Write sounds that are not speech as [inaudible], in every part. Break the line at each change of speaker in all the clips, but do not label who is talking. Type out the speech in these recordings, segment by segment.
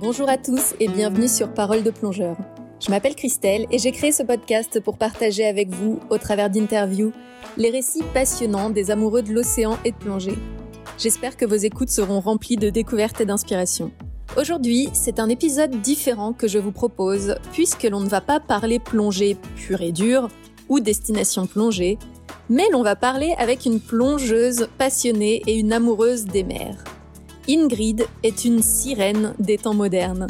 Bonjour à tous et bienvenue sur Parole de plongeur. Je m'appelle Christelle et j'ai créé ce podcast pour partager avec vous, au travers d'interviews, les récits passionnants des amoureux de l'océan et de plongée. J'espère que vos écoutes seront remplies de découvertes et d'inspiration. Aujourd'hui, c'est un épisode différent que je vous propose, puisque l'on ne va pas parler plongée pure et dure ou destination plongée, mais l'on va parler avec une plongeuse passionnée et une amoureuse des mers. Ingrid est une sirène des temps modernes.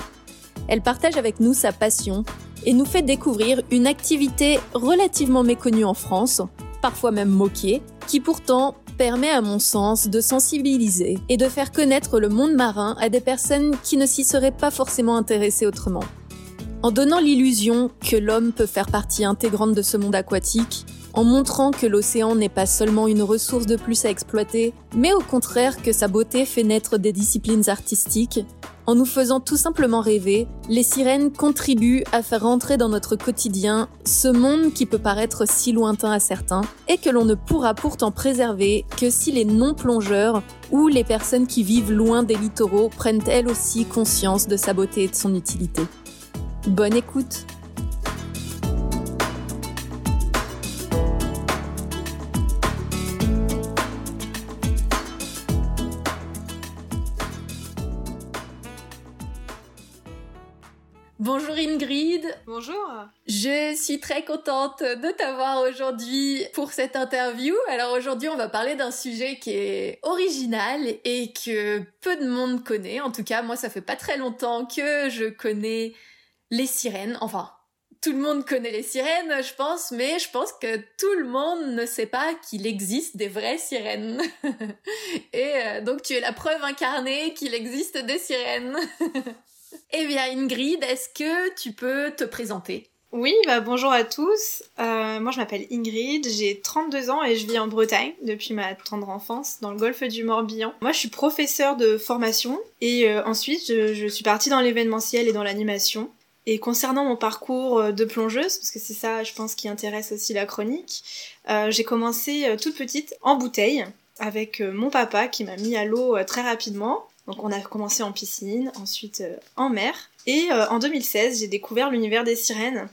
Elle partage avec nous sa passion et nous fait découvrir une activité relativement méconnue en France, parfois même moquée, qui pourtant permet à mon sens de sensibiliser et de faire connaître le monde marin à des personnes qui ne s'y seraient pas forcément intéressées autrement. En donnant l'illusion que l'homme peut faire partie intégrante de ce monde aquatique, en montrant que l'océan n'est pas seulement une ressource de plus à exploiter, mais au contraire que sa beauté fait naître des disciplines artistiques, en nous faisant tout simplement rêver, les sirènes contribuent à faire entrer dans notre quotidien ce monde qui peut paraître si lointain à certains et que l'on ne pourra pourtant préserver que si les non-plongeurs ou les personnes qui vivent loin des littoraux prennent elles aussi conscience de sa beauté et de son utilité. Bonne écoute Bonjour Ingrid.
Bonjour.
Je suis très contente de t'avoir aujourd'hui pour cette interview. Alors aujourd'hui, on va parler d'un sujet qui est original et que peu de monde connaît. En tout cas, moi, ça fait pas très longtemps que je connais les sirènes. Enfin, tout le monde connaît les sirènes, je pense, mais je pense que tout le monde ne sait pas qu'il existe des vraies sirènes. [laughs] et euh, donc tu es la preuve incarnée qu'il existe des sirènes. [laughs] Eh bien, Ingrid, est-ce que tu peux te présenter?
Oui, bah bonjour à tous. Euh, moi, je m'appelle Ingrid, j'ai 32 ans et je vis en Bretagne depuis ma tendre enfance, dans le golfe du Morbihan. Moi, je suis professeure de formation et euh, ensuite, je, suis partie dans l'événementiel et dans l'animation. Et concernant mon parcours euh, de plongeuse, parce que c'est ça, je pense, qui intéresse aussi la chronique, j'ai commencé toute petite en bouteille avec mon papa qui m'a mis à l'eau très rapidement. Donc on a commencé en piscine, ensuite euh, en mer. Et euh, en 2016, j'ai découvert l'univers des sirènes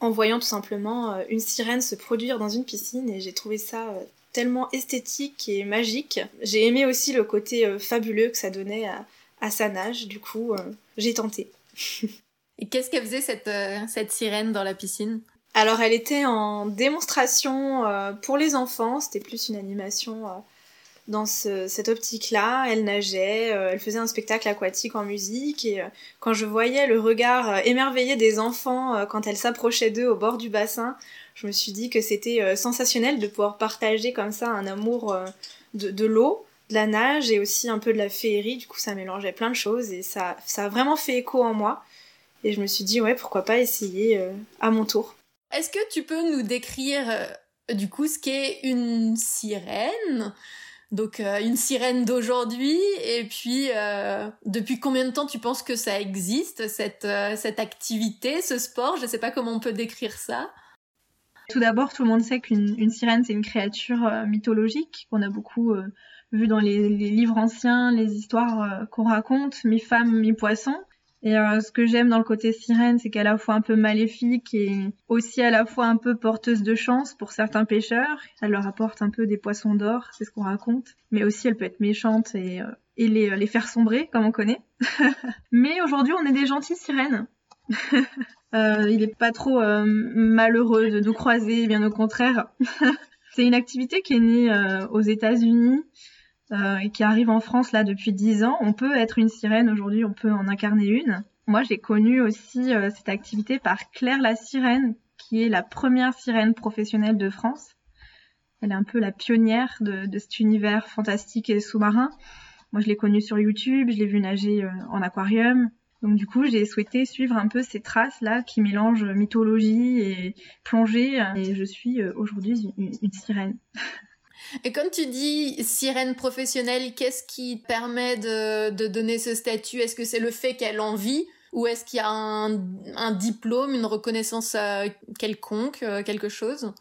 en voyant tout simplement euh, une sirène se produire dans une piscine et j'ai trouvé ça tellement esthétique et magique. J'ai aimé aussi le côté fabuleux que ça donnait à, sa nage, du coup j'ai tenté. [laughs]
et qu'est-ce qu'elle faisait cette, cette sirène dans la piscine?
Alors elle était en démonstration pour les enfants, c'était plus une animation dans cette optique-là. Elle nageait, euh, elle faisait un spectacle aquatique en musique et euh, quand je voyais le regard euh, émerveillé des enfants quand elle s'approchait d'eux au bord du bassin, je me suis dit que c'était sensationnel de pouvoir partager comme ça un amour de, l'eau, de la nage et aussi un peu de la féerie. Du coup, ça mélangeait plein de choses et ça, ça a vraiment fait écho en moi. Et je me suis dit, ouais, pourquoi pas essayer à mon tour.
Est-ce que tu peux nous décrire du coup ce qu'est une sirène? Donc euh, une sirène d'aujourd'hui et puis euh, depuis combien de temps tu penses que ça existe cette euh, activité, ce sport, je sais pas comment on peut décrire ça.
Tout d'abord, tout le monde sait qu'une sirène c'est une créature mythologique qu'on a beaucoup vu dans les, les, livres anciens, les histoires qu'on raconte, mi-femme, mi-poisson. Et euh, ce que j'aime dans le côté sirène, c'est qu'elle est à la fois un peu maléfique et aussi à la fois un peu porteuse de chance pour certains pêcheurs. Elle leur apporte un peu des poissons d'or, c'est ce qu'on raconte. Mais aussi, elle peut être méchante et, euh, et les, faire sombrer, comme on connaît. [laughs] Mais aujourd'hui, on est des gentilles sirènes. [laughs] euh, il est pas trop euh, malheureux de nous croiser, bien au contraire. [laughs] c'est une activité qui est née aux États-Unis euh, et qui arrive en France là depuis 10 ans. On peut être une sirène aujourd'hui, on peut en incarner une. Moi, j'ai connu aussi euh, cette activité par Claire la sirène, qui est la première sirène professionnelle de France. Elle est un peu la pionnière de, de cet univers fantastique et sous-marin. Moi, je l'ai connue sur YouTube, je l'ai vue nager euh, en aquarium. Donc du coup, j'ai souhaité suivre un peu ces traces-là qui mélangent mythologie et plongée. Et je suis aujourd'hui une, une sirène. [laughs]
Et comme tu dis sirène professionnelle, qu'est-ce qui permet de, de donner ce statut? Est-ce que c'est le fait qu'elle en vit? Ou est-ce qu'il y a un, un, diplôme, une reconnaissance euh, quelconque, euh, quelque chose?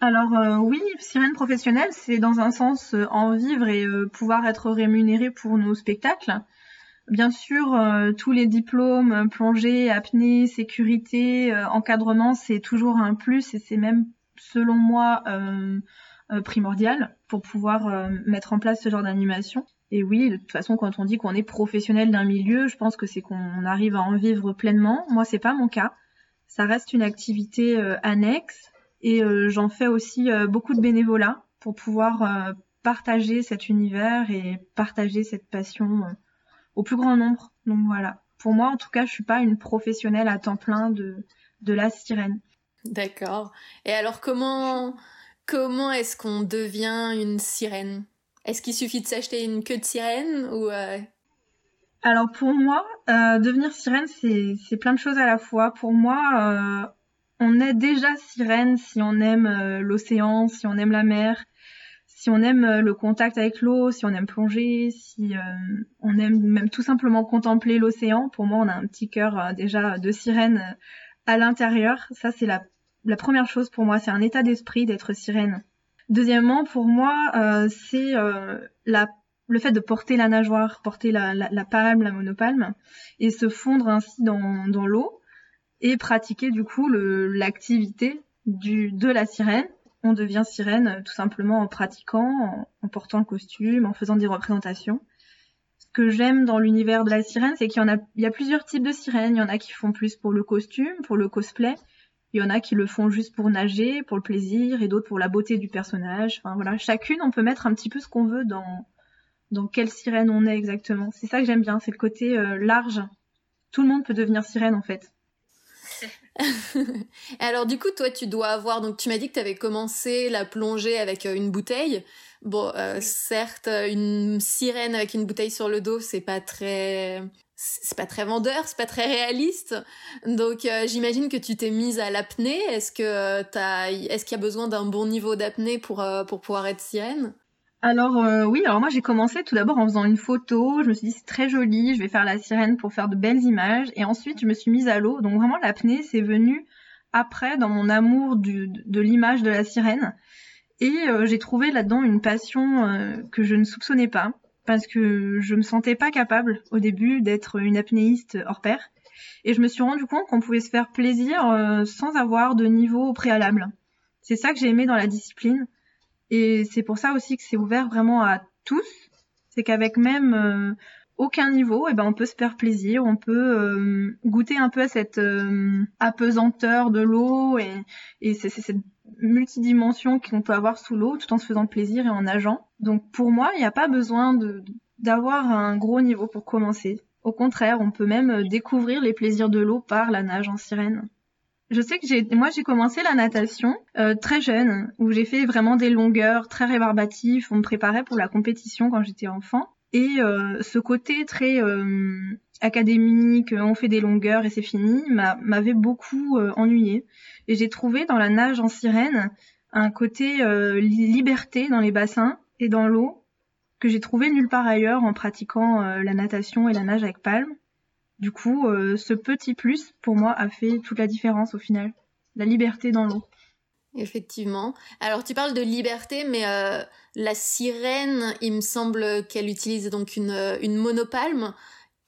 Alors euh, oui, sirène professionnelle, c'est dans un sens en vivre et pouvoir être rémunéré pour nos spectacles. Bien sûr, tous les diplômes, plongée, apnée, sécurité, encadrement, c'est toujours un plus et c'est même, selon moi, primordial pour pouvoir mettre en place ce genre d'animation. Et oui, de toute façon, quand on dit qu'on est professionnel d'un milieu, je pense que c'est qu'on arrive à en vivre pleinement. Moi, c'est pas mon cas. Ça reste une activité euh, annexe et euh, j'en fais aussi euh, beaucoup de bénévolat pour pouvoir partager cet univers et partager cette passion au plus grand nombre. Donc voilà. Pour moi, en tout cas, je suis pas une professionnelle à temps plein de, de la sirène.
D'accord. Et alors, comment, comment est-ce qu'on devient une sirène? Est-ce qu'il suffit de s'acheter une queue de sirène euh,
Alors pour moi, euh, devenir sirène, c'est plein de choses à la fois. Pour moi, euh, on est déjà sirène si on aime l'océan, si on aime la mer, si on aime le contact avec l'eau, si on aime plonger, si on aime même tout simplement contempler l'océan. Pour moi, on a un petit cœur déjà de sirène à l'intérieur. Ça, c'est la, la première chose pour moi. C'est un état d'esprit d'être sirène. Deuxièmement, pour moi, euh, c'est euh, le fait de porter la nageoire, porter la, palme, la monopalme, et se fondre ainsi dans, l'eau, et pratiquer du coup l'activité de la sirène. On devient sirène euh, tout simplement en pratiquant, en, portant le costume, en faisant des représentations. Ce que j'aime dans l'univers de la sirène, c'est qu'il y en a, y a plusieurs types de sirènes. Il y en a qui font plus pour le costume, pour le cosplay. Il y en a qui le font juste pour nager, pour le plaisir, et d'autres pour la beauté du personnage. Enfin voilà, chacune, on peut mettre un petit peu ce qu'on veut dans dans quelle sirène on est exactement. C'est ça que j'aime bien, c'est le côté euh, large. Tout le monde peut devenir sirène en fait. [laughs]
Alors du coup, toi, tu dois avoir. Donc, tu m'as dit que tu avais commencé la plongée avec euh, une bouteille. Bon, euh, certes, une sirène avec une bouteille sur le dos, c'est pas très c'est pas très vendeur, c'est pas très réaliste. Donc euh, j'imagine que tu t'es mise à l'apnée. Est-ce que euh, t'as, est-ce qu'il y a besoin d'un bon niveau d'apnée pour euh, pour pouvoir être sirène?
Alors oui, alors moi j'ai commencé tout d'abord en faisant une photo. Je me suis dit c'est très joli, je vais faire la sirène pour faire de belles images. Et ensuite je me suis mise à l'eau. Donc vraiment l'apnée c'est venu après dans mon amour de l'image de la sirène. Et j'ai trouvé là-dedans une passion que je ne soupçonnais pas parce que je me sentais pas capable au début d'être une apnéiste hors pair. Et je me suis rendu compte qu'on pouvait se faire plaisir euh, sans avoir de niveau préalable. C'est ça que j'ai aimé dans la discipline. Et c'est pour ça aussi que c'est ouvert vraiment à tous. C'est qu'avec même euh, aucun niveau, eh ben on peut se faire plaisir, on peut euh, goûter un peu à cette apesanteur de l'eau et, et c'est cette multidimension qu'on peut avoir sous l'eau tout en se faisant plaisir et en nageant. Donc pour moi, il n'y a pas besoin d'avoir un gros niveau pour commencer. Au contraire, on peut même euh, découvrir les plaisirs de l'eau par la nage en sirène. Je sais que j'ai, moi j'ai commencé la natation euh, très jeune, où j'ai fait vraiment des longueurs très rébarbatives. On me préparait pour la compétition quand j'étais enfant. Et euh, ce côté très académique, on fait des longueurs et c'est fini, m'avait beaucoup ennuyé. Et j'ai trouvé dans la nage en sirène un côté liberté dans les bassins et dans l'eau que j'ai trouvé nulle part ailleurs en pratiquant euh, la natation et la nage avec palme. Du coup, euh, ce petit plus, pour moi, a fait toute la différence au final. La liberté dans l'eau.
Effectivement. Alors tu parles de liberté, mais euh, la sirène, il me semble qu'elle utilise donc une monopalme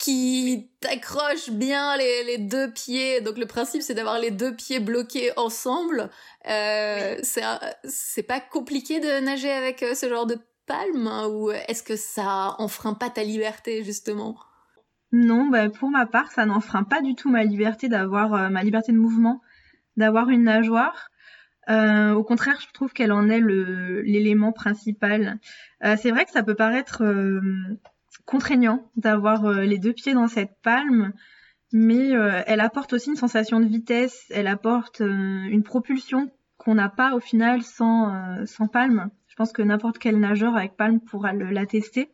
qui t'accroche bien les, les, deux pieds. Donc le principe c'est d'avoir les deux pieds bloqués ensemble. Euh, c'est pas compliqué de nager avec ce genre de palme hein, ou est-ce que ça enfreint pas ta liberté justement?
Non, bah, pour ma part, ça n'enfreint pas du tout ma liberté d'avoir euh, ma liberté de mouvement, d'avoir une nageoire. Euh, au contraire, je trouve qu'elle en est l'élément principal. Euh, c'est vrai que ça peut paraître contraignant d'avoir les deux pieds dans cette palme, mais elle apporte aussi une sensation de vitesse, elle apporte une propulsion qu'on n'a pas au final sans, sans palme. Je pense que n'importe quel nageur avec palme pourra l'attester.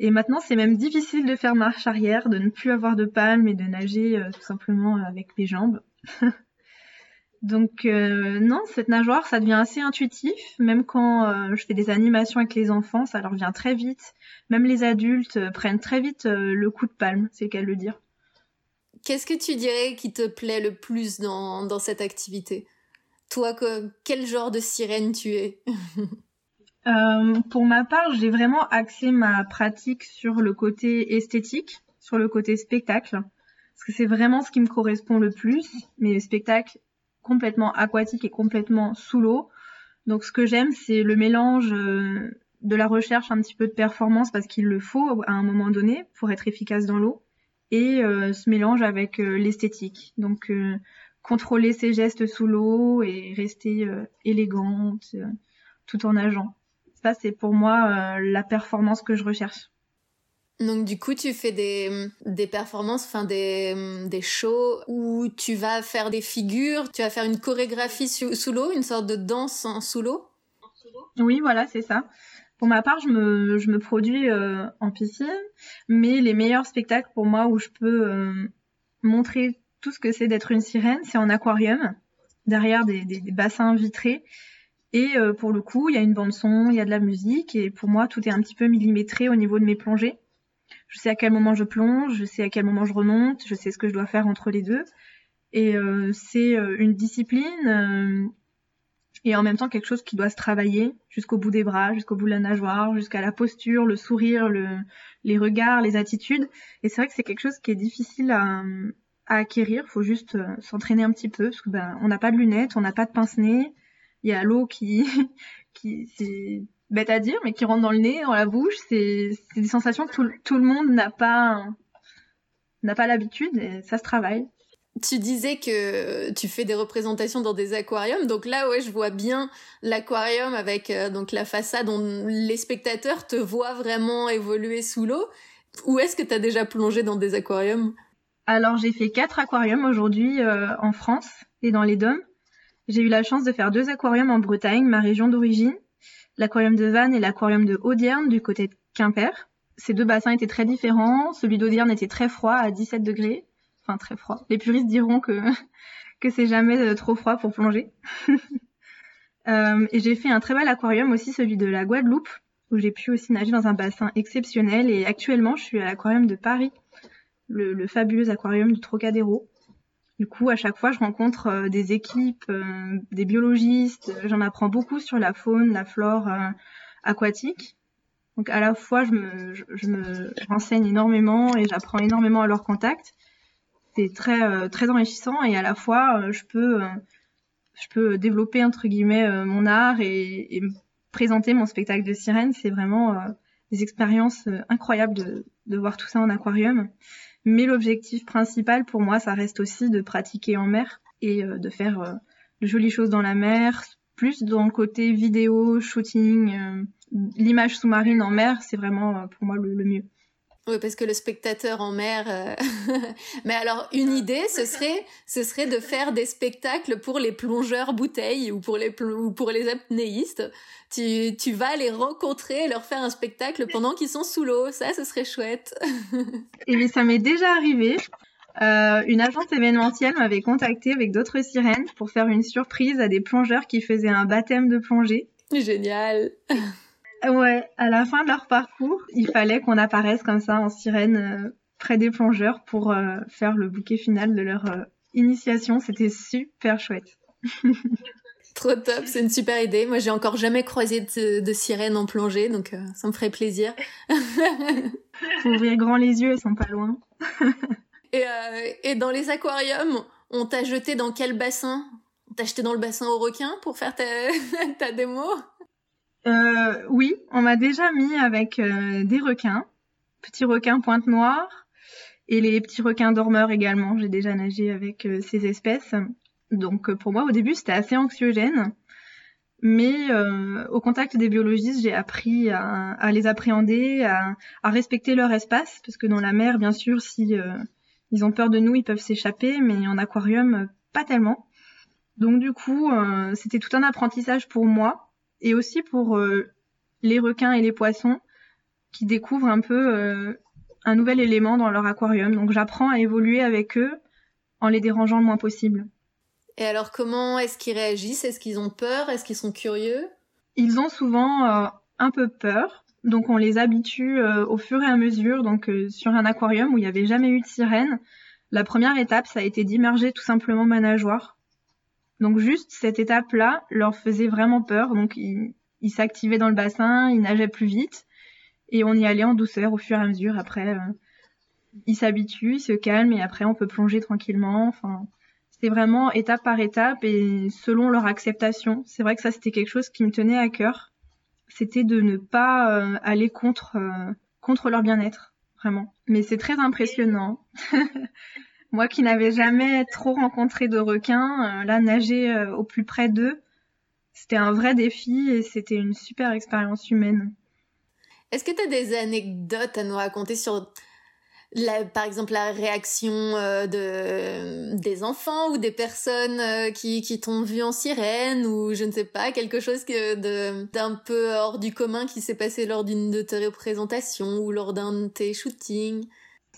Et maintenant, c'est même difficile de faire marche arrière, de ne plus avoir de palme et de nager euh, tout simplement avec les jambes. [laughs] Donc euh, non, cette nageoire, ça devient assez intuitif. Même quand euh, je fais des animations avec les enfants, ça leur vient très vite. Même les adultes prennent très vite le coup de palme, c'est de le dire.
Qu'est-ce que tu dirais qui te plaît le plus dans, dans cette activité? Toi, quel genre de sirène tu es? [laughs]
Euh, pour ma part, j'ai vraiment axé ma pratique sur le côté esthétique. sur le côté spectacle, parce que c'est vraiment ce qui me correspond le plus, mais spectacle complètement aquatique et complètement sous l'eau. Donc ce que j'aime, c'est le mélange euh, de la recherche un petit peu de performance, parce qu'il le faut à un moment donné pour être efficace dans l'eau, et euh, ce mélange avec euh, l'esthétique. Donc contrôler ses gestes sous l'eau et rester élégante tout en nageant. Ça, c'est pour moi la performance que je recherche.
Donc du coup, tu fais des, performances, enfin des, shows où tu vas faire des figures, tu vas faire une chorégraphie sous, l'eau, une sorte de danse sous l'eau?
Oui, voilà, c'est ça. Pour ma part, je me, je produis euh, en piscine, mais les meilleurs spectacles pour moi où je peux euh, montrer tout ce que c'est d'être une sirène, c'est en aquarium, derrière des, des, bassins vitrés. Et euh, pour le coup, il y a une bande son, il y a de la musique, et pour moi, tout est un petit peu millimétré au niveau de mes plongées je sais à quel moment je plonge, je sais à quel moment je remonte, je sais ce que je dois faire entre les deux. Et euh, c'est euh, une discipline euh, et en même temps quelque chose qui doit se travailler jusqu'au bout des bras, jusqu'au bout de la nageoire, jusqu'à la posture, le sourire, le, les regards, les attitudes. Et c'est vrai que c'est quelque chose qui est difficile à, à acquérir. Faut juste s'entraîner un petit peu parce que ben on n'a pas de lunettes, on n'a pas de pince-nez. Il y a l'eau qui [laughs] qui c'est bête à dire, mais qui rentre dans le nez, dans la bouche. C'est des sensations que tout, tout le monde n'a pas n'a pas l'habitude et ça se travaille.
Tu disais que tu fais des représentations dans des aquariums, donc là ouais je vois bien l'aquarium avec euh, donc la façade dont les spectateurs te voient vraiment évoluer sous l'eau. Où est-ce que tu as déjà plongé dans des aquariums?
Alors j'ai fait quatre aquariums aujourd'hui euh, en France et dans les Dômes. J'ai eu la chance de faire deux aquariums en Bretagne, ma région d'origine, l'aquarium de Vannes et l'aquarium de Audierne du côté de Quimper. Ces deux bassins étaient très différents. Celui d'Audierne était très froid à 17 degrés. Enfin, très froid. Les puristes diront que, [laughs] c'est jamais euh, trop froid pour plonger. [laughs] euh, et j'ai fait un très bel aquarium aussi, celui de la Guadeloupe, où j'ai pu aussi nager dans un bassin exceptionnel. Et actuellement, je suis à l'aquarium de Paris, le fabuleux aquarium du Trocadéro. Du coup, à chaque fois, je rencontre euh, des équipes, euh, des biologistes. J'en apprends beaucoup sur la faune, la flore euh, aquatique. Donc, à la fois, je me, je, me renseigne énormément et j'apprends énormément à leur contact. C'est très, très enrichissant et à la fois, je peux, je peux développer entre guillemets mon art et, et présenter mon spectacle de sirène. C'est vraiment des expériences incroyables de, de voir tout ça en aquarium. Mais l'objectif principal pour moi, ça reste aussi de pratiquer en mer et euh, de faire euh, de jolies choses dans la mer, plus dans le côté vidéo, shooting, euh, l'image sous-marine en mer, c'est vraiment pour moi le mieux.
Oui, parce que le spectateur en mer. Euh, [laughs] mais alors, une idée, ce serait, ce serait de faire des spectacles pour les plongeurs bouteilles ou pour les ou pour les apnéistes. Tu, tu vas les rencontrer et leur faire un spectacle pendant qu'ils sont sous l'eau. Ça, ce serait chouette.
et bien, ça m'est déjà arrivé. Euh, une agence événementielle m'avait contacté avec d'autres sirènes pour faire une surprise à des plongeurs qui faisaient un baptême de plongée.
Génial. [laughs]
Ouais, à la fin de leur parcours, il fallait qu'on apparaisse comme ça en sirène euh, près des plongeurs pour euh, faire le bouquet final de leur euh, initiation. C'était super chouette. [laughs]
Trop top, c'est une super idée. Moi, j'ai encore jamais croisé de, de sirène en plongée, donc ça me ferait plaisir. [laughs]
Faut ouvrir grand les yeux, ils sont pas loin. [laughs]
et, et dans les aquariums, on t'a jeté dans quel bassin? On t'a jeté dans le bassin aux requins pour faire ta, ta démo?
Euh, oui, on m'a déjà mis avec euh, des requins, petits requins pointe noire et les petits requins dormeurs également. J'ai déjà nagé avec euh, ces espèces. Donc pour moi au début c'était assez anxiogène. Mais au contact des biologistes, j'ai appris à, les appréhender, à, respecter leur espace, parce que dans la mer, bien sûr, si ils ont peur de nous, ils peuvent s'échapper, mais en aquarium, pas tellement. Donc du coup, c'était tout un apprentissage pour moi, et aussi pour euh, les requins et les poissons qui découvrent un peu euh, un nouvel élément dans leur aquarium. Donc j'apprends à évoluer avec eux en les dérangeant le moins possible.
Et alors comment est-ce qu'ils réagissent? Est-ce qu'ils ont peur? Est-ce qu'ils sont curieux?
Ils ont souvent euh, un peu peur. Donc on les habitue au fur et à mesure. Donc sur un aquarium où il n'y avait jamais eu de sirène, la première étape ça a été d'immerger tout simplement ma nageoire donc juste cette étape-là leur faisait vraiment peur. Donc ils, s'activaient dans le bassin, ils nageaient plus vite et on y allait en douceur au fur et à mesure. Après, euh, ils s'habituent, ils se calment et après on peut plonger tranquillement. Enfin, c'est vraiment étape par étape et selon leur acceptation. C'est vrai que ça c'était quelque chose qui me tenait à cœur. C'était de ne pas euh, aller contre euh, contre leur bien-être, vraiment. Mais c'est très impressionnant. [laughs] Moi qui n'avais jamais trop rencontré de requins, euh, là nager au plus près d'eux, c'était un vrai défi et c'était une super expérience humaine.
Est-ce que tu as des anecdotes à nous raconter sur par exemple la réaction euh, de des enfants ou des personnes euh, qui, qui t'ont vu en sirène ou je ne sais pas quelque chose d'un peu hors du commun qui s'est passé lors d'une de tes représentations ou lors d'un de tes shootings?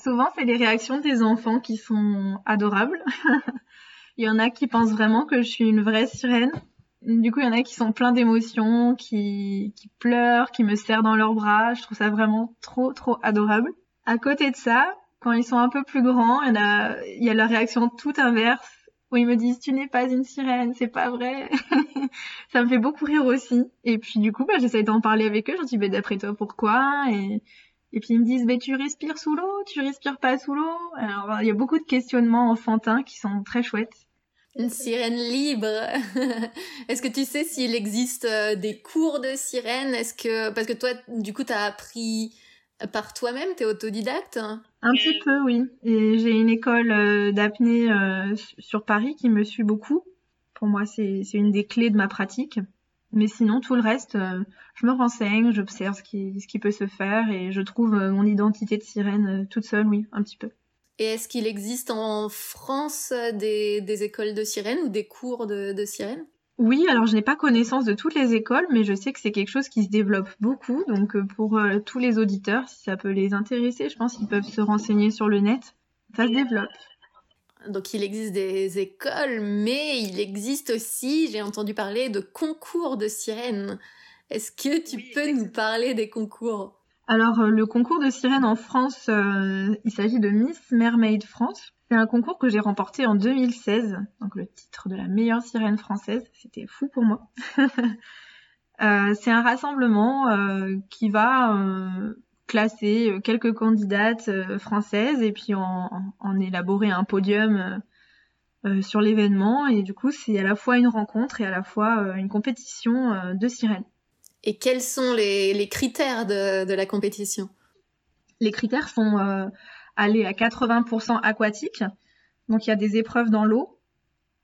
Souvent c'est les réactions des enfants qui sont adorables. [laughs] il y en a qui pensent vraiment que je suis une vraie sirène. Du coup, il y en a qui sont pleins d'émotions, qui, qui pleurent, qui me serrent dans leurs bras. Je trouve ça vraiment trop, trop adorable. À côté de ça, quand ils sont un peu plus grands, il y, a, il la réaction tout inverse où ils me disent tu n'es pas une sirène, c'est pas vrai. [laughs] ça me fait beaucoup rire aussi. Et puis du coup, bah, j'essaie d'en parler avec eux. Je dis bah, d'après toi pourquoi? Et puis ils me disent bah, tu respires sous l'eau, tu respires pas sous l'eau. Alors il y a beaucoup de questionnements enfantins qui sont très chouettes.
Une sirène libre. [laughs] Est-ce que tu sais s'il existe euh, des cours de sirène? Est-ce que parce que toi, du coup, t'as appris par toi-même T'es autodidacte?
Un petit peu, oui. Et j'ai une école euh, d'apnée euh, sur Paris qui me suit beaucoup. Pour moi, c'est une des clés de ma pratique. Mais sinon, tout le reste, euh, je me renseigne, j'observe ce qui, ce qui peut se faire et je trouve mon identité de sirène toute seule, oui, un petit peu.
Et est-ce qu'il existe en France des, des, écoles de sirène ou des cours de, de sirène
oui, alors je n'ai pas connaissance de toutes les écoles, mais je sais que c'est quelque chose qui se développe beaucoup. Donc euh, pour euh, tous les auditeurs, si ça peut les intéresser, je pense qu'ils peuvent se renseigner sur le net. Ça se développe.
Donc il existe des écoles, mais il existe aussi, j'ai entendu parler de concours de sirènes. Est-ce que tu peux nous parler des concours?
Alors euh, le concours de sirènes en France, il s'agit de Miss Mermaid France. C'est un concours que j'ai remporté en 2016, donc le titre de la meilleure sirène française. C'était fou pour moi. [laughs] euh, c'est un rassemblement euh, qui va euh, classer quelques candidates euh, françaises et puis en, en, élaborer un podium sur l'événement. Et du coup, c'est à la fois une rencontre et à la fois une compétition de sirènes.
Et quels sont les, les critères de, de, la compétition?
Les critères sont aller à 80% aquatique. Donc il y a des épreuves dans l'eau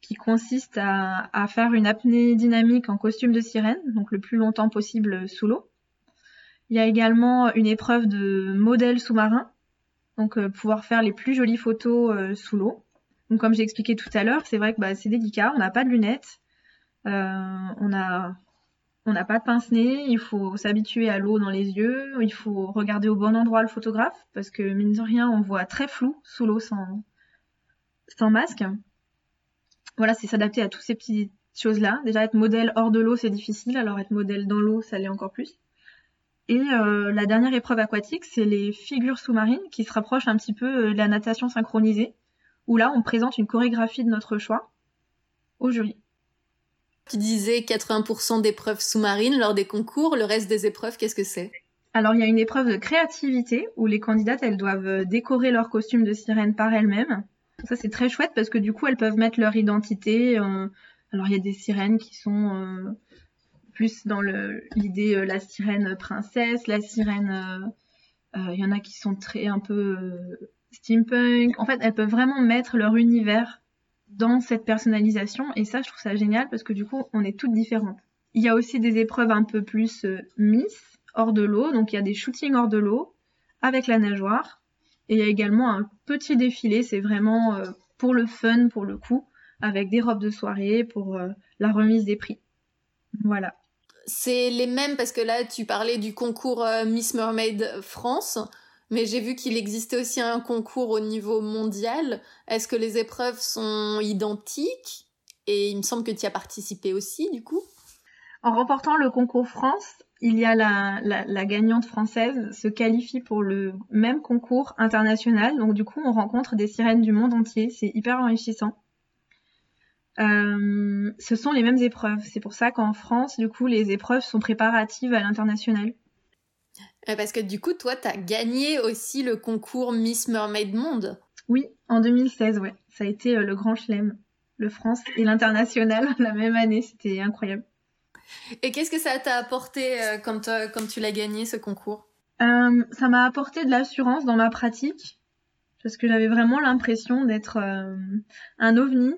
qui consistent à, faire une apnée dynamique en costume de sirène, donc le plus longtemps possible sous l'eau. Il y a également une épreuve de modèle sous-marin, donc euh, pouvoir faire les plus jolies photos euh, sous l'eau. Donc comme j'ai expliqué tout à l'heure, c'est vrai que bah, c'est délicat, on n'a pas de lunettes, euh, on n'a pas de pince-nez, il faut s'habituer à l'eau dans les yeux, il faut regarder au bon endroit le photographe, parce que mine de rien, on voit très flou sous l'eau sans, sans masque. Voilà, c'est s'adapter à toutes ces petites choses-là. Déjà, être modèle hors de l'eau, c'est difficile, alors être modèle dans l'eau, ça l'est encore plus. Et euh, la dernière épreuve aquatique, c'est les figures sous-marines qui se rapprochent un petit peu euh, de la natation synchronisée, où là, on présente une chorégraphie de notre choix au jury.
Tu disais 80% d'épreuves sous-marines lors des concours. Le reste des épreuves, qu'est-ce que c'est?
Alors, il y a une épreuve de créativité où les candidates, elles doivent euh, décorer leur costume de sirène par elles-mêmes. Ça, c'est très chouette parce que du coup, elles peuvent mettre leur identité. Euh, alors, il y a des sirènes qui sont euh, plus dans l'idée la sirène princesse, la sirène. Il y en a qui sont très un peu steampunk. En fait, elles peuvent vraiment mettre leur univers dans cette personnalisation et ça je trouve ça génial parce que du coup on est toutes différentes. Il y a aussi des épreuves un peu plus euh, miss hors de l'eau, donc il y a des shootings hors de l'eau avec la nageoire et il y a également un petit défilé, c'est vraiment euh, pour le fun pour le coup avec des robes de soirée pour euh, la remise des prix. Voilà.
C'est les mêmes parce que là tu parlais du concours Miss Mermaid France. Mais j'ai vu qu'il existait aussi un concours au niveau mondial. Est-ce que les épreuves sont identiques? Et il me semble que tu as participé aussi, du coup.
En remportant le concours France, il y a la, la, gagnante française se qualifie pour le même concours international. Donc du coup, on rencontre des sirènes du monde entier. C'est hyper enrichissant. Euh, ce sont les mêmes épreuves. C'est pour ça qu'en France, du coup, les épreuves sont préparatives à l'international.
Parce que du coup, toi, tu as gagné aussi le concours Miss Mermaid Monde.
Oui, en 2016, ouais. Ça a été le grand chelem, le France et l'international [laughs] la même année. C'était incroyable.
Et qu'est-ce que ça t'a apporté quand, quand tu l'as gagné, ce concours?
Ça m'a apporté de l'assurance dans ma pratique parce que j'avais vraiment l'impression d'être un ovni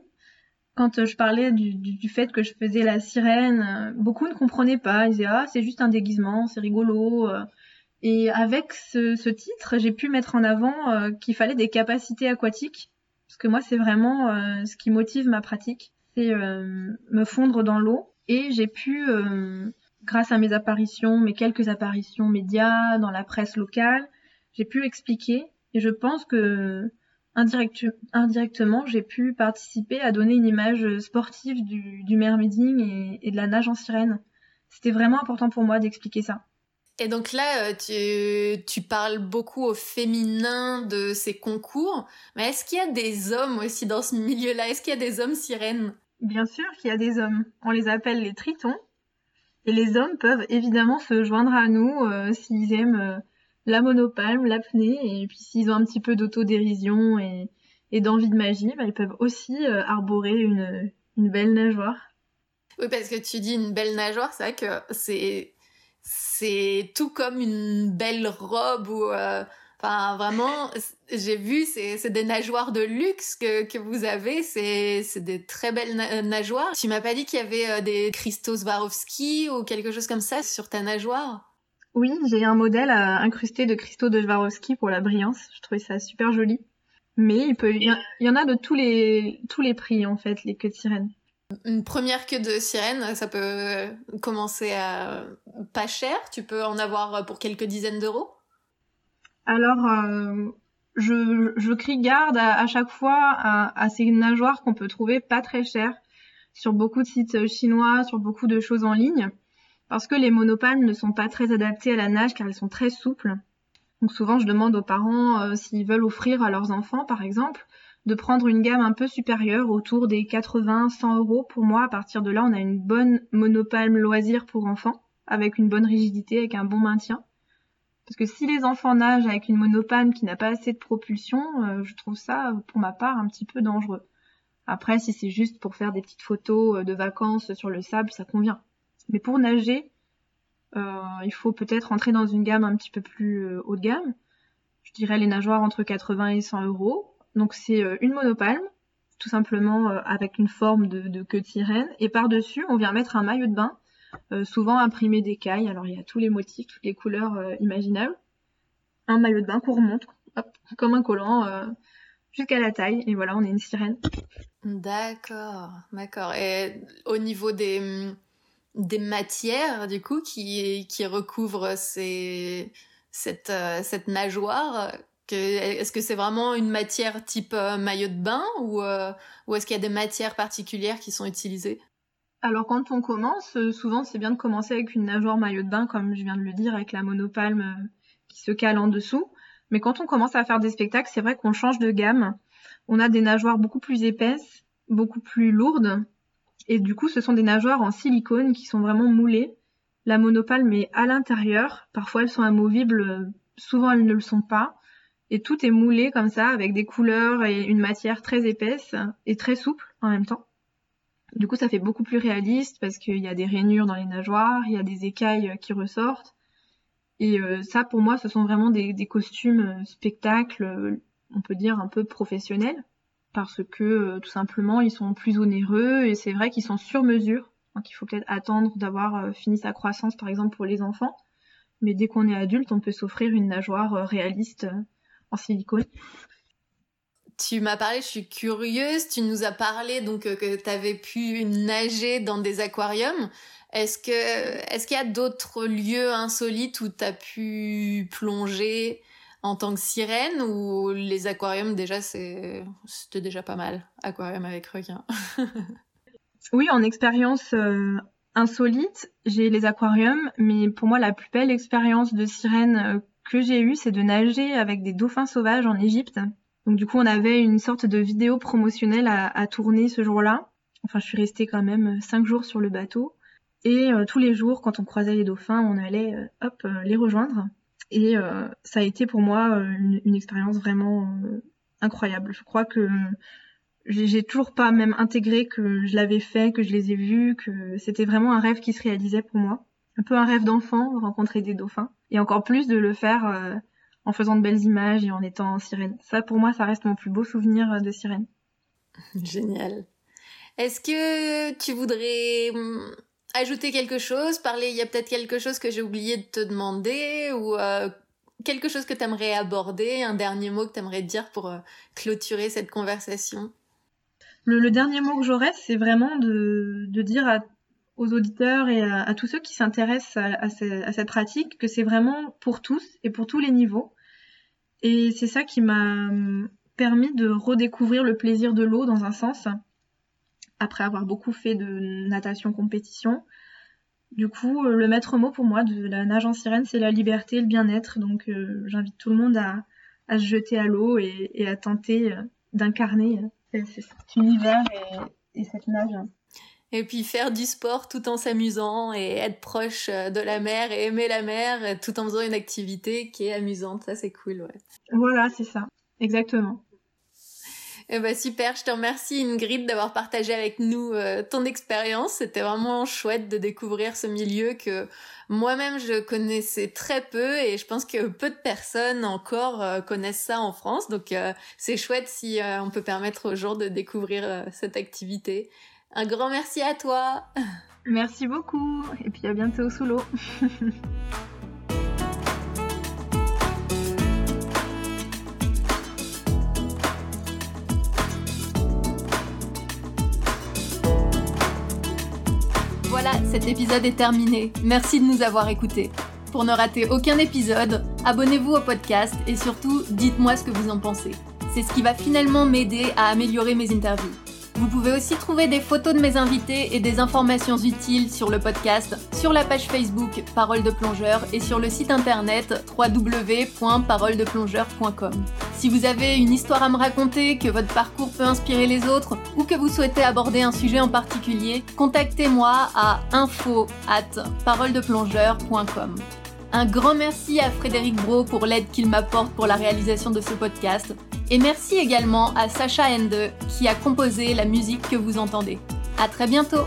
quand je parlais du, fait que je faisais la sirène, beaucoup ne comprenaient pas. Ils disaient ah c'est juste un déguisement, c'est rigolo. Et avec ce, titre, j'ai pu mettre en avant euh, qu'il fallait des capacités aquatiques, parce que moi c'est vraiment euh, ce qui motive ma pratique, c'est euh, me fondre dans l'eau. Et j'ai pu, grâce à mes apparitions, mes quelques apparitions médias dans la presse locale, j'ai pu expliquer. Et je pense que indirectement, j'ai pu participer à donner une image sportive du, du mermaiding et, et de la nage en sirène. C'était vraiment important pour moi d'expliquer ça.
Et donc là, euh, tu, tu parles beaucoup au féminin de ces concours, mais est-ce qu'il y a des hommes aussi dans ce milieu-là? Est-ce qu'il y a des hommes sirènes?
Bien sûr qu'il y a des hommes. On les appelle les tritons. Et les hommes peuvent évidemment se joindre à nous euh, s'ils aiment euh, la monopalme, l'apnée, et puis s'ils ont un petit peu d'autodérision et, et d'envie de magie, bah, ils peuvent aussi arborer une, belle nageoire.
Oui, parce que tu dis une belle nageoire, c'est vrai que c'est tout comme une belle robe ou euh, enfin vraiment j'ai vu c'est des nageoires de luxe que, vous avez c'est des très belles nageoires tu m'as pas dit qu'il y avait euh, des cristaux Swarovski ou quelque chose comme ça sur ta nageoire?
Oui j'ai un modèle incrusté de cristaux de Swarovski pour la brillance je trouvais ça super joli mais il peut il y, en a de tous les tous les prix en fait les queues de sirène
une première queue de sirène, ça peut commencer à pas cher. Tu peux en avoir pour quelques dizaines d'euros.
Alors, euh, je, je, crie garde à, chaque fois à, ces nageoires qu'on peut trouver pas très chères sur beaucoup de sites chinois, sur beaucoup de choses en ligne, parce que les monopalmes ne sont pas très adaptés à la nage car elles sont très souples. Donc souvent, je demande aux parents euh, s'ils veulent offrir à leurs enfants, par exemple, de prendre une gamme un peu supérieure, autour des 80-100 euros. Pour moi, à partir de là, on a une bonne monopalme loisir pour enfants, avec une bonne rigidité, avec un bon maintien. Parce que si les enfants nagent avec une monopalme qui n'a pas assez de propulsion, euh, je trouve ça, pour ma part, un petit peu dangereux. Après, si c'est juste pour faire des petites photos euh, de vacances sur le sable, ça convient. Mais pour nager, euh, il faut peut-être entrer dans une gamme un petit peu plus haut de gamme. Je dirais les nageoires entre 80 et 100 euros. Donc c'est euh, une monopalme, tout simplement euh, avec une forme de, queue de sirène. Et par-dessus, on vient mettre un maillot de bain, euh, souvent imprimé d'écailles. Alors il y a tous les motifs, toutes les couleurs imaginables. Un maillot de bain qu'on remonte, comme un collant, jusqu'à la taille. Et voilà, on est une sirène.
D'accord, d'accord. Et au niveau des, des matières, du coup, qui, recouvrent ces, cette, nageoire, est-ce que c'est vraiment une matière type euh, maillot de bain ou, euh, ou est-ce qu'il y a des matières particulières qui sont utilisées?
Alors quand on commence, euh, souvent c'est bien de commencer avec une nageoire maillot de bain, comme je viens de le dire, avec la monopalme qui se cale en dessous. Mais quand on commence à faire des spectacles, c'est vrai qu'on change de gamme. On a des nageoires beaucoup plus épaisses, beaucoup plus lourdes. Et du coup, ce sont des nageoires en silicone qui sont vraiment moulées. La monopalme est à l'intérieur. Parfois, elles sont amovibles. Souvent, elles ne le sont pas et tout est moulé comme ça avec des couleurs et une matière très épaisse et très souple en même temps. Du coup, ça fait beaucoup plus réaliste parce qu'il y a des rainures dans les nageoires, il y a des écailles qui ressortent. Et euh, ça, pour moi, ce sont vraiment des, costumes euh, spectacles, euh, on peut dire un peu professionnels, parce que tout simplement, ils sont plus onéreux et c'est vrai qu'ils sont sur mesure. Donc, il faut peut-être attendre d'avoir fini sa croissance, par exemple, pour les enfants. Mais dès qu'on est adulte, on peut s'offrir une nageoire réaliste en silicone.
Tu m'as parlé, je suis curieuse, tu nous as parlé donc euh, que tu avais pu nager dans des aquariums. Est-ce que est-ce qu'il y a d'autres lieux insolites où tu as pu plonger? En tant que sirène ou les aquariums déjà c'est c'était déjà pas mal, aquarium avec requin. [laughs]
oui, en expérience euh, insolite, j'ai les aquariums, mais pour moi la plus belle expérience de sirène euh, que j'ai eu, c'est de nager avec des dauphins sauvages en Égypte. Donc du coup, on avait une sorte de vidéo promotionnelle à, tourner ce jour-là. Enfin, je suis restée quand même cinq jours sur le bateau. Et euh, tous les jours, quand on croisait les dauphins, on allait euh, hop euh, les rejoindre. Et ça a été pour moi une, expérience vraiment incroyable. Je crois que j'ai toujours pas même intégré que je l'avais fait, que je les ai vus, que c'était vraiment un rêve qui se réalisait pour moi. Un peu un rêve d'enfant, de rencontrer des dauphins. Et encore plus de le faire en faisant de belles images et en étant sirène. Ça, pour moi, ça reste mon plus beau souvenir de sirène.
Génial. Est-ce que tu voudrais hum, ajouter quelque chose Parler, il y a peut-être quelque chose que j'ai oublié de te demander ou euh, quelque chose que tu aimerais aborder, un dernier mot que tu aimerais dire pour euh, clôturer cette conversation?
Le, dernier mot que j'aurais, c'est vraiment de, dire aux auditeurs et à, tous ceux qui s'intéressent à, cette pratique que c'est vraiment pour tous et pour tous les niveaux. Et c'est ça qui m'a hum, permis de redécouvrir le plaisir de l'eau dans un sens, après avoir beaucoup fait de natation compétition. Du coup, euh, le maître mot pour moi de la nage en sirène, c'est la liberté, le bien-être. Donc, euh, j'invite tout le monde à, se jeter à l'eau et, à tenter euh, d'incarner cet univers et, cette nage.
Et puis faire du sport tout en s'amusant et être proche de la mer et aimer la mer tout en faisant une activité qui est amusante. Ça, c'est cool, ouais.
Voilà, c'est ça. Exactement.
Eh ben super, je te remercie Ingrid d'avoir partagé avec nous euh, ton expérience. C'était vraiment chouette de découvrir ce milieu que moi-même je connaissais très peu et je pense que peu de personnes encore euh, connaissent ça en France. Donc euh, c'est chouette si on peut permettre aux gens de découvrir cette activité. Un grand merci à toi.
Merci beaucoup et puis à bientôt sous l'eau. [laughs]
cet épisode est terminé. Merci de nous avoir écoutés. Pour ne rater aucun épisode, abonnez-vous au podcast et surtout, dites-moi ce que vous en pensez. C'est ce qui va finalement m'aider à améliorer mes interviews. Vous pouvez aussi trouver des photos de mes invités et des informations utiles sur le podcast, sur la page Facebook Parole de plongeur et sur le site internet www.paroledeplongeur.com. Si vous avez une histoire à me raconter, que votre parcours peut inspirer les autres ou que vous souhaitez aborder un sujet en particulier, contactez-moi à info at paroledeplongeur.com. Un grand merci à Frédéric Bro pour l'aide qu'il m'apporte pour la réalisation de ce podcast. Et merci également à Sacha Ende qui a composé la musique que vous entendez. À très bientôt!